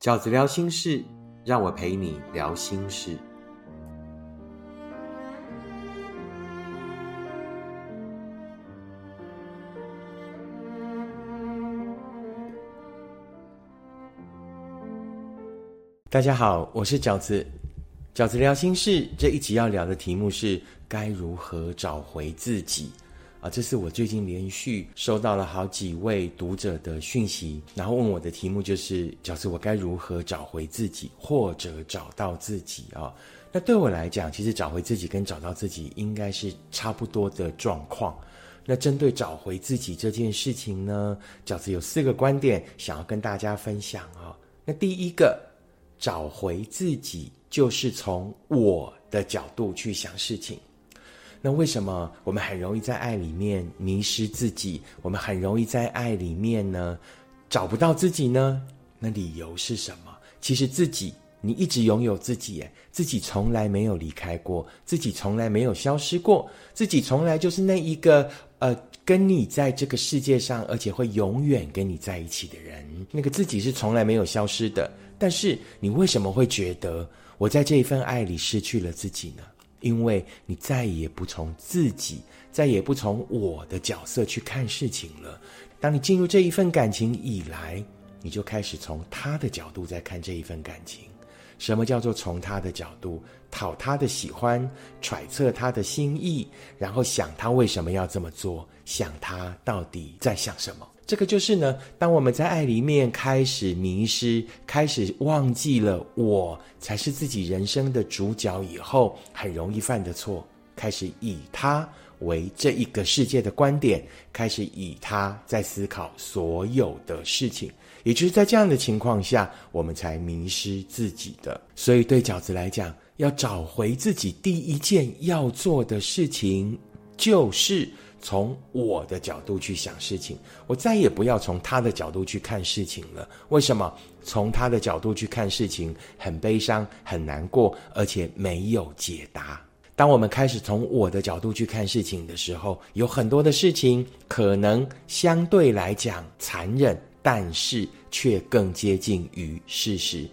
饺子聊心事，让我陪你聊心事。大家好，我是饺子。饺子聊心事这一集要聊的题目是该如何找回自己啊！这是我最近连续收到了好几位读者的讯息，然后问我的题目就是饺子，我该如何找回自己，或者找到自己啊？那对我来讲，其实找回自己跟找到自己应该是差不多的状况。那针对找回自己这件事情呢，饺子有四个观点想要跟大家分享啊。那第一个。找回自己，就是从我的角度去想事情。那为什么我们很容易在爱里面迷失自己？我们很容易在爱里面呢找不到自己呢？那理由是什么？其实自己，你一直拥有自己，自己从来没有离开过，自己从来没有消失过，自己从来就是那一个呃，跟你在这个世界上，而且会永远跟你在一起的人。那个自己是从来没有消失的。但是你为什么会觉得我在这一份爱里失去了自己呢？因为你再也不从自己，再也不从我的角色去看事情了。当你进入这一份感情以来，你就开始从他的角度在看这一份感情。什么叫做从他的角度讨他的喜欢，揣测他的心意，然后想他为什么要这么做，想他到底在想什么？这个就是呢，当我们在爱里面开始迷失，开始忘记了我才是自己人生的主角以后，很容易犯的错，开始以他为这一个世界的观点，开始以他在思考所有的事情，也就是在这样的情况下，我们才迷失自己的。所以对饺子来讲，要找回自己，第一件要做的事情就是。从我的角度去想事情，我再也不要从他的角度去看事情了。为什么？从他的角度去看事情，很悲伤、很难过，而且没有解答。当我们开始从我的角度去看事情的时候，有很多的事情可能相对来讲残忍，但是却更接近于事实。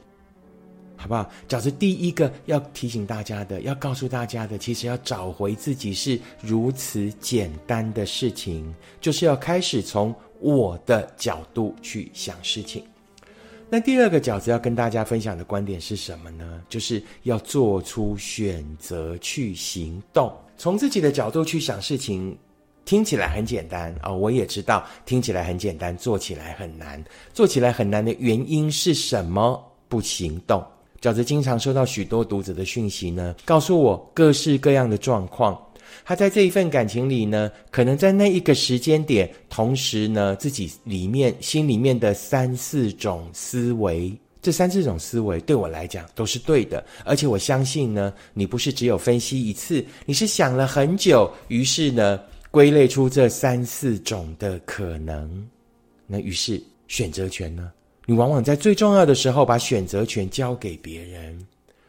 好不好？饺子第一个要提醒大家的，要告诉大家的，其实要找回自己是如此简单的事情，就是要开始从我的角度去想事情。那第二个饺子要跟大家分享的观点是什么呢？就是要做出选择去行动，从自己的角度去想事情，听起来很简单啊！我也知道听起来很简单，做起来很难。做起来很难的原因是什么？不行动。饺子经常收到许多读者的讯息呢，告诉我各式各样的状况。他在这一份感情里呢，可能在那一个时间点，同时呢，自己里面心里面的三四种思维，这三四种思维对我来讲都是对的。而且我相信呢，你不是只有分析一次，你是想了很久，于是呢，归类出这三四种的可能。那于是选择权呢？你往往在最重要的时候把选择权交给别人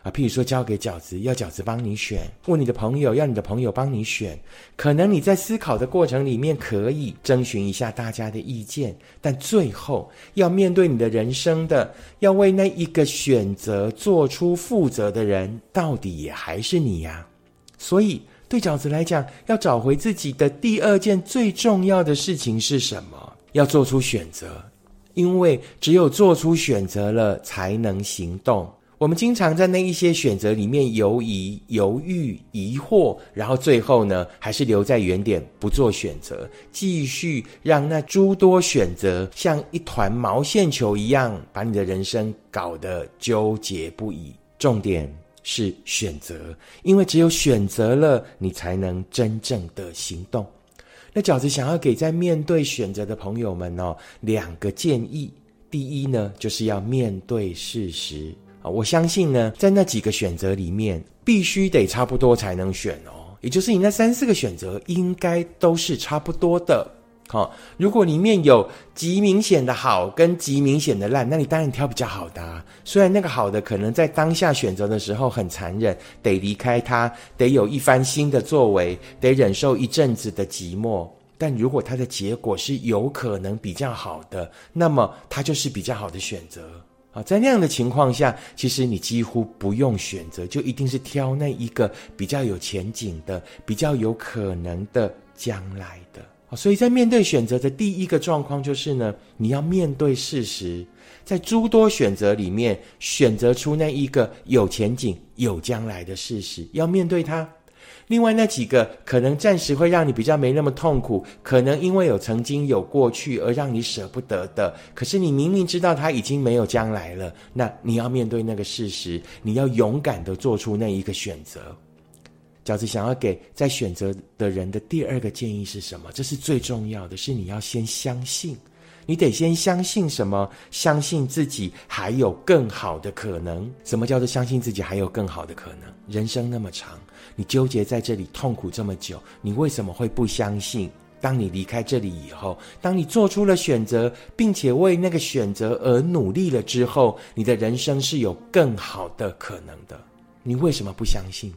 啊，譬如说交给饺子，要饺子帮你选；问你的朋友，要你的朋友帮你选。可能你在思考的过程里面可以征询一下大家的意见，但最后要面对你的人生的，要为那一个选择做出负责的人，到底也还是你呀。所以对饺子来讲，要找回自己的第二件最重要的事情是什么？要做出选择。因为只有做出选择了，才能行动。我们经常在那一些选择里面犹疑、犹豫、疑惑，然后最后呢，还是留在原点不做选择，继续让那诸多选择像一团毛线球一样，把你的人生搞得纠结不已。重点是选择，因为只有选择了，你才能真正的行动。那饺子想要给在面对选择的朋友们哦两个建议。第一呢，就是要面对事实啊。我相信呢，在那几个选择里面，必须得差不多才能选哦。也就是你那三四个选择，应该都是差不多的。好，如果里面有极明显的好跟极明显的烂，那你当然挑比较好的。虽然那个好的可能在当下选择的时候很残忍，得离开他，得有一番新的作为，得忍受一阵子的寂寞。但如果它的结果是有可能比较好的，那么它就是比较好的选择。啊，在那样的情况下，其实你几乎不用选择，就一定是挑那一个比较有前景的、比较有可能的将来的。所以在面对选择的第一个状况就是呢，你要面对事实，在诸多选择里面选择出那一个有前景、有将来的事实，要面对它。另外那几个可能暂时会让你比较没那么痛苦，可能因为有曾经有过去而让你舍不得的，可是你明明知道它已经没有将来了，那你要面对那个事实，你要勇敢的做出那一个选择。饺子想要给在选择的人的第二个建议是什么？这是最重要的，是你要先相信，你得先相信什么？相信自己还有更好的可能。什么叫做相信自己还有更好的可能？人生那么长，你纠结在这里痛苦这么久，你为什么会不相信？当你离开这里以后，当你做出了选择，并且为那个选择而努力了之后，你的人生是有更好的可能的。你为什么不相信？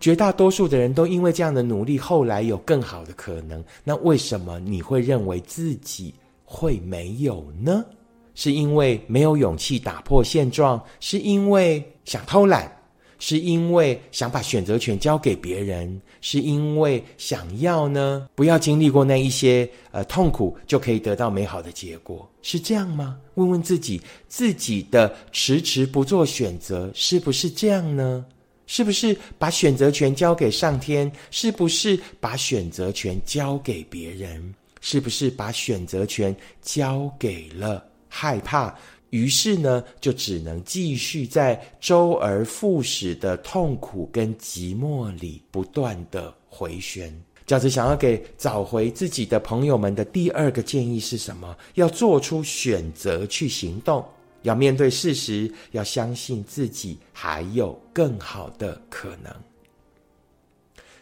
绝大多数的人都因为这样的努力，后来有更好的可能。那为什么你会认为自己会没有呢？是因为没有勇气打破现状，是因为想偷懒，是因为想把选择权交给别人，是因为想要呢不要经历过那一些呃痛苦就可以得到美好的结果，是这样吗？问问自己，自己的迟迟不做选择是不是这样呢？是不是把选择权交给上天？是不是把选择权交给别人？是不是把选择权交给了害怕？于是呢，就只能继续在周而复始的痛苦跟寂寞里不断的回旋。饺子想要给找回自己的朋友们的第二个建议是什么？要做出选择去行动。要面对事实，要相信自己还有更好的可能。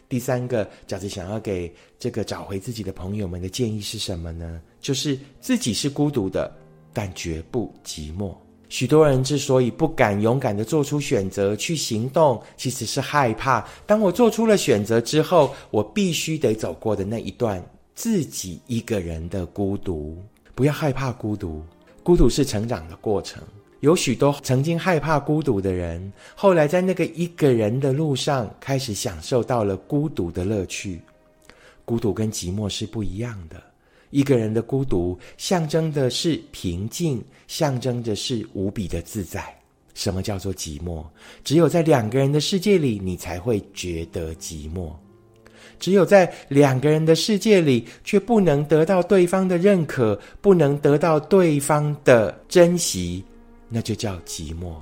第三个，饺子想要给这个找回自己的朋友们的建议是什么呢？就是自己是孤独的，但绝不寂寞。许多人之所以不敢勇敢的做出选择去行动，其实是害怕，当我做出了选择之后，我必须得走过的那一段自己一个人的孤独。不要害怕孤独。孤独是成长的过程，有许多曾经害怕孤独的人，后来在那个一个人的路上，开始享受到了孤独的乐趣。孤独跟寂寞是不一样的，一个人的孤独象征的是平静，象征的是无比的自在。什么叫做寂寞？只有在两个人的世界里，你才会觉得寂寞。只有在两个人的世界里，却不能得到对方的认可，不能得到对方的珍惜，那就叫寂寞。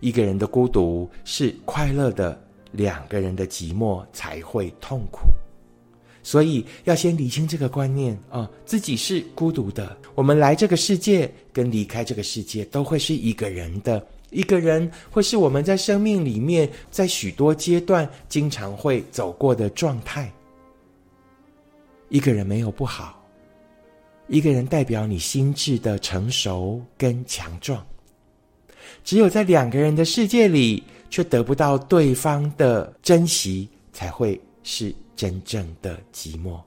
一个人的孤独是快乐的，两个人的寂寞才会痛苦。所以要先理清这个观念啊，自己是孤独的。我们来这个世界跟离开这个世界，都会是一个人的。一个人会是我们在生命里面，在许多阶段经常会走过的状态。一个人没有不好，一个人代表你心智的成熟跟强壮。只有在两个人的世界里，却得不到对方的珍惜，才会是真正的寂寞。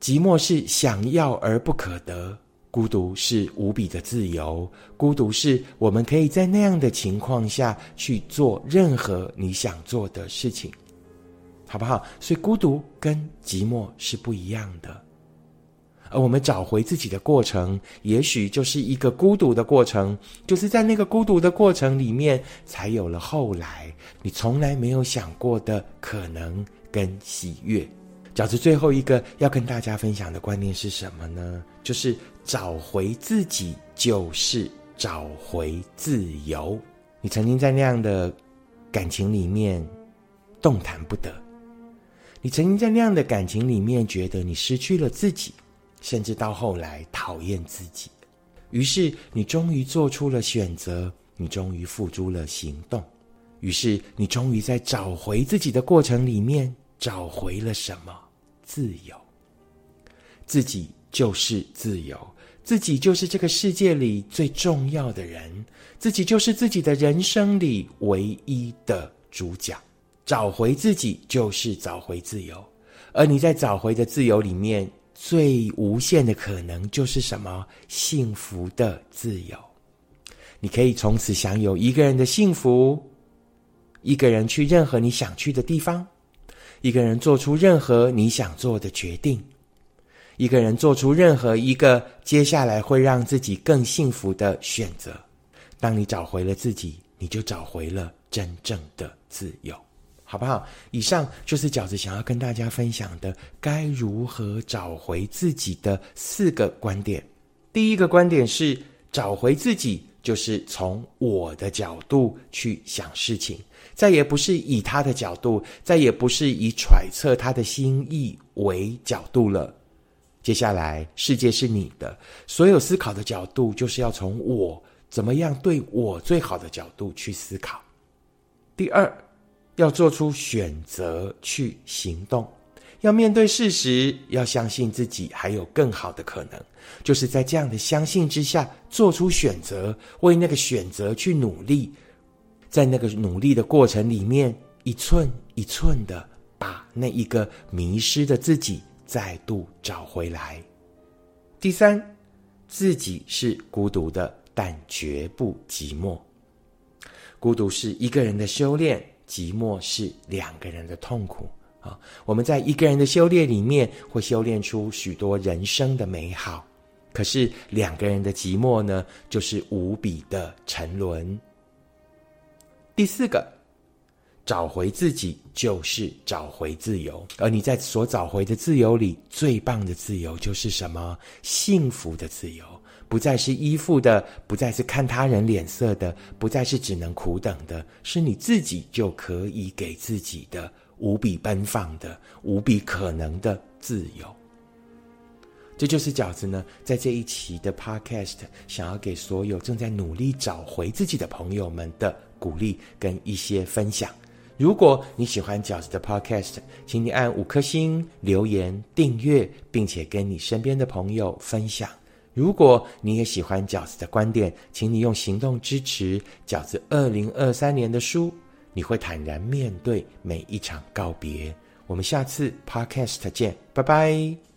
寂寞是想要而不可得。孤独是无比的自由，孤独是我们可以在那样的情况下去做任何你想做的事情，好不好？所以孤独跟寂寞是不一样的，而我们找回自己的过程，也许就是一个孤独的过程，就是在那个孤独的过程里面，才有了后来你从来没有想过的可能跟喜悦。饺子最后一个要跟大家分享的观念是什么呢？就是找回自己，就是找回自由。你曾经在那样的感情里面动弹不得，你曾经在那样的感情里面觉得你失去了自己，甚至到后来讨厌自己。于是你终于做出了选择，你终于付诸了行动。于是你终于在找回自己的过程里面找回了什么？自由，自己就是自由，自己就是这个世界里最重要的人，自己就是自己的人生里唯一的主角。找回自己就是找回自由，而你在找回的自由里面，最无限的可能就是什么？幸福的自由。你可以从此享有一个人的幸福，一个人去任何你想去的地方，一个人做出任何你想做的决定，一个人做出任何一个接下来会让自己更幸福的选择。当你找回了自己，你就找回了真正的自由。好不好？以上就是饺子想要跟大家分享的，该如何找回自己的四个观点。第一个观点是，找回自己就是从我的角度去想事情，再也不是以他的角度，再也不是以揣测他的心意为角度了。接下来，世界是你的，所有思考的角度就是要从我怎么样对我最好的角度去思考。第二。要做出选择去行动，要面对事实，要相信自己还有更好的可能。就是在这样的相信之下，做出选择，为那个选择去努力，在那个努力的过程里面，一寸一寸的把那一个迷失的自己再度找回来。第三，自己是孤独的，但绝不寂寞。孤独是一个人的修炼。寂寞是两个人的痛苦啊！我们在一个人的修炼里面，会修炼出许多人生的美好。可是两个人的寂寞呢，就是无比的沉沦。第四个，找回自己就是找回自由，而你在所找回的自由里，最棒的自由就是什么？幸福的自由。不再是依附的，不再是看他人脸色的，不再是只能苦等的，是你自己就可以给自己的无比奔放的、无比可能的自由。这就是饺子呢，在这一期的 Podcast 想要给所有正在努力找回自己的朋友们的鼓励跟一些分享。如果你喜欢饺子的 Podcast，请你按五颗星、留言、订阅，并且跟你身边的朋友分享。如果你也喜欢饺子的观点，请你用行动支持饺子二零二三年的书。你会坦然面对每一场告别。我们下次 Podcast 见，拜拜。